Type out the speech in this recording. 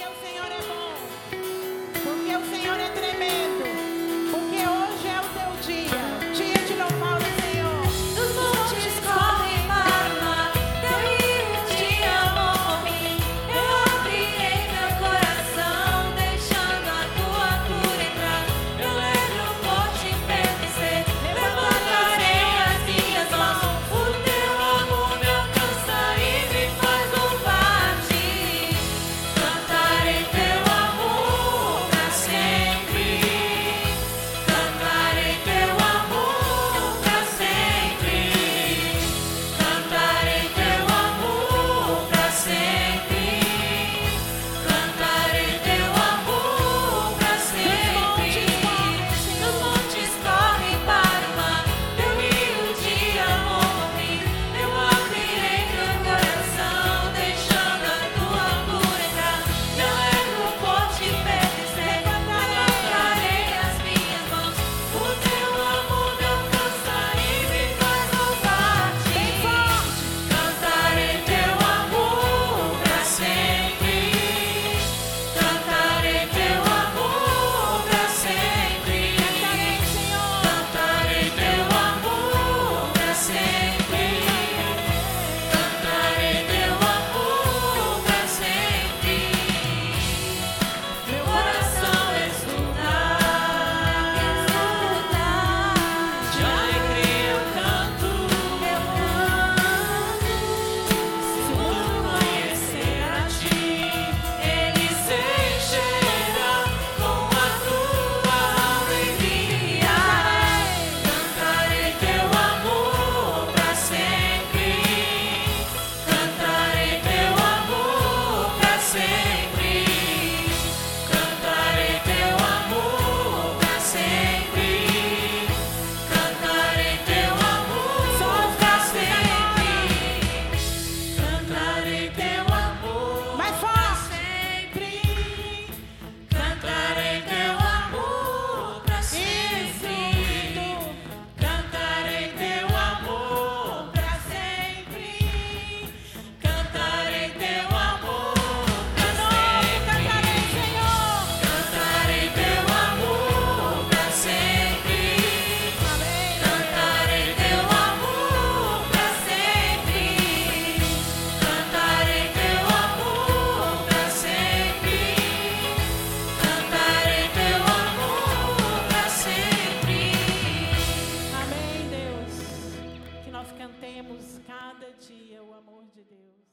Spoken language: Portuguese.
que o Senhor experimentemos cada dia o amor de Deus.